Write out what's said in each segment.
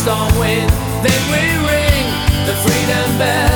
storm wind, then we ring the freedom bell.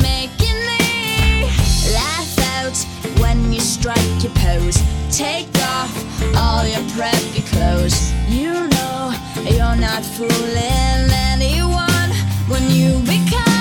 making me laugh out when you strike your pose. Take off all your preppy clothes. You know you're not fooling anyone when you become.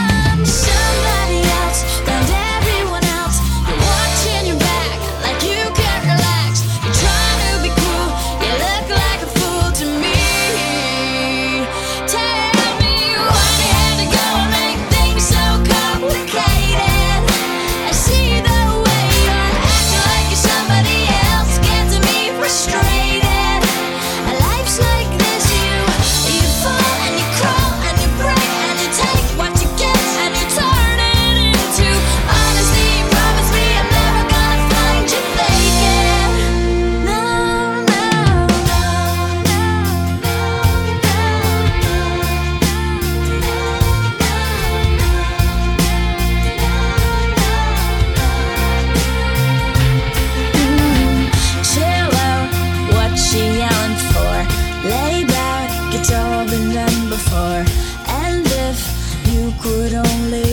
And if you could only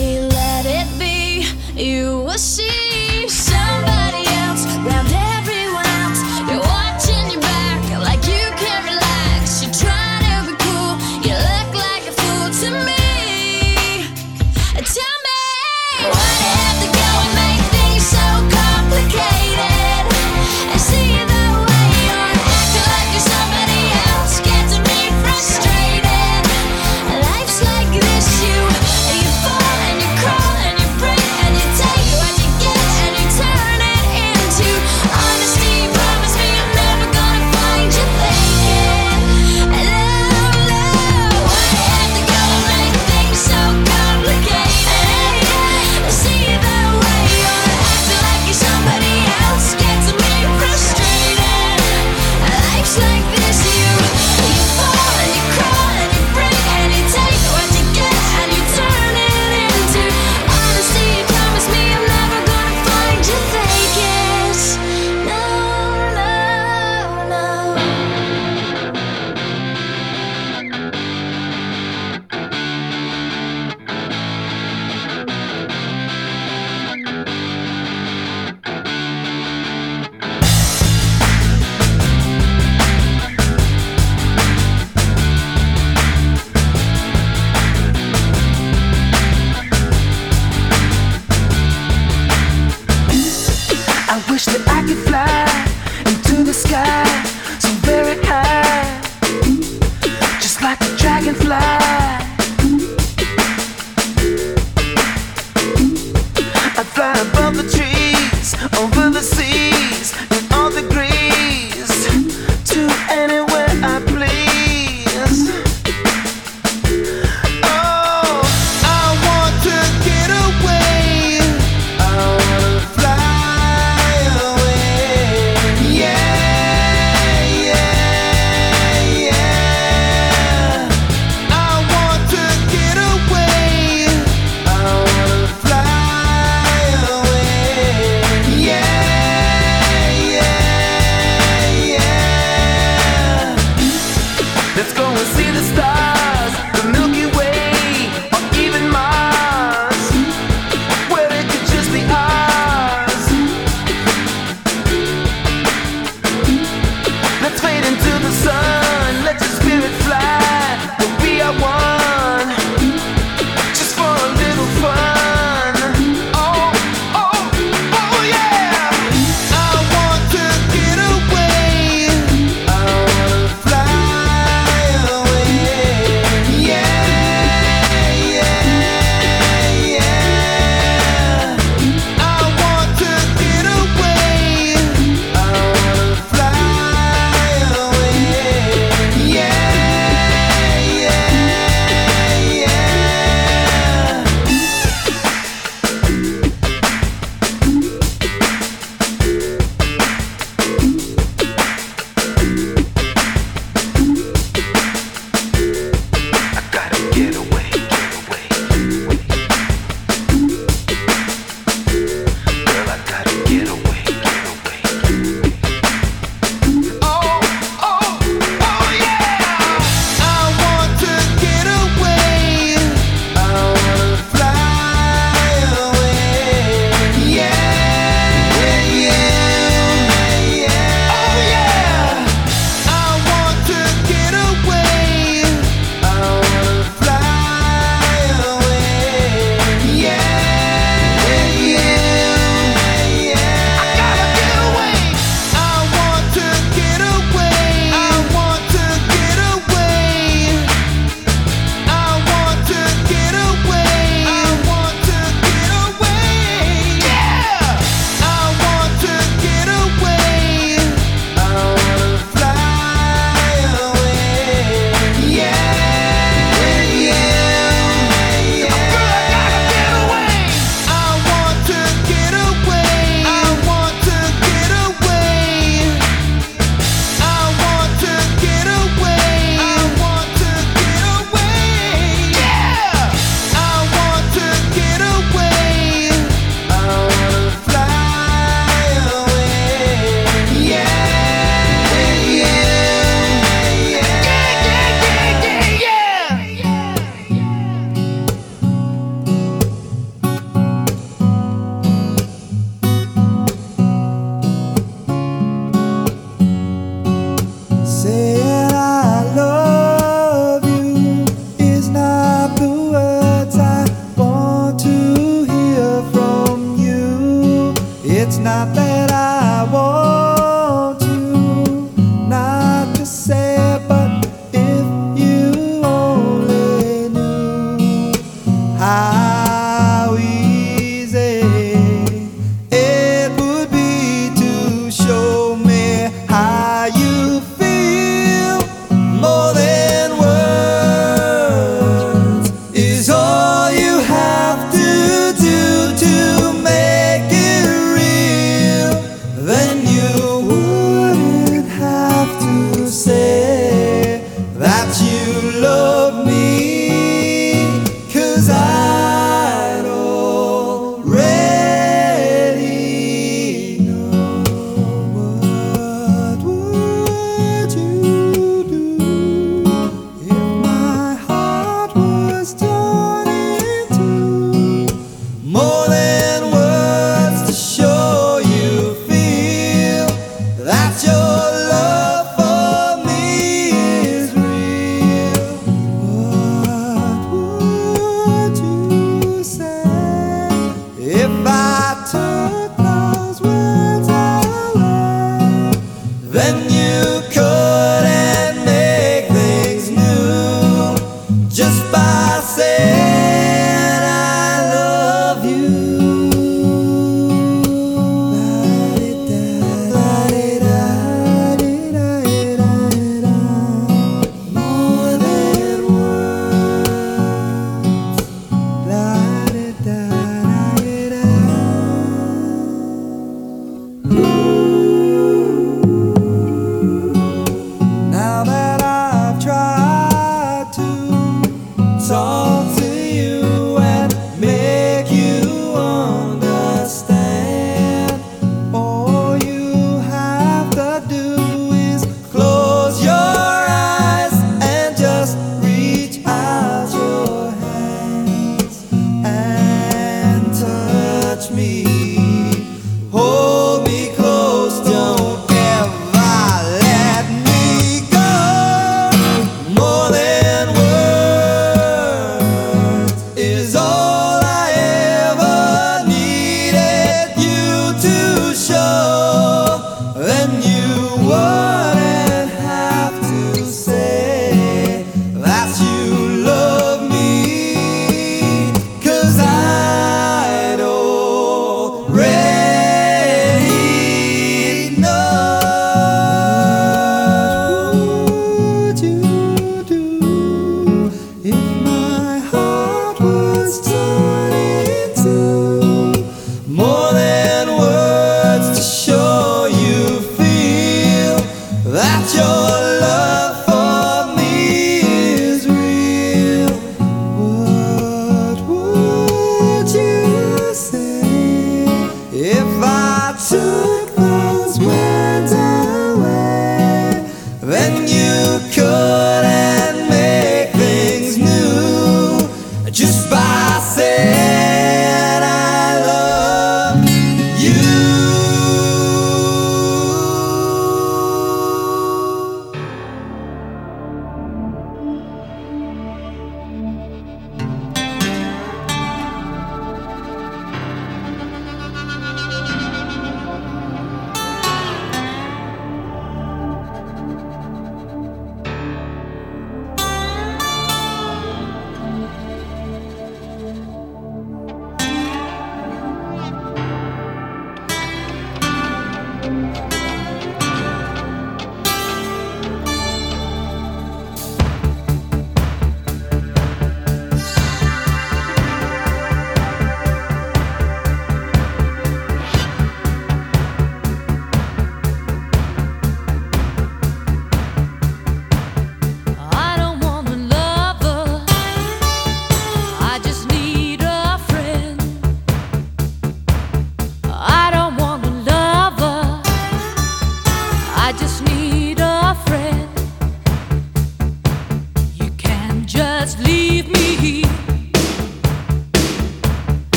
Then you come. is all.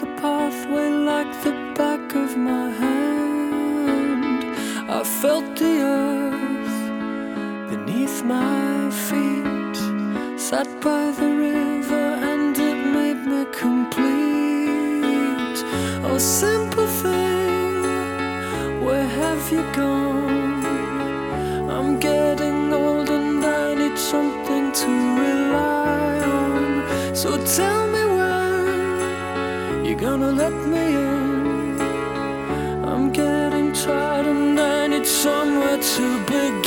the pathway like the back of my hand. I felt the earth beneath my feet, sat by the river, and it made me complete. Oh, simple thing, where have you gone? I'm getting old and I need something to rely on. So tell gonna let me in. I'm getting tired and I need somewhere to begin.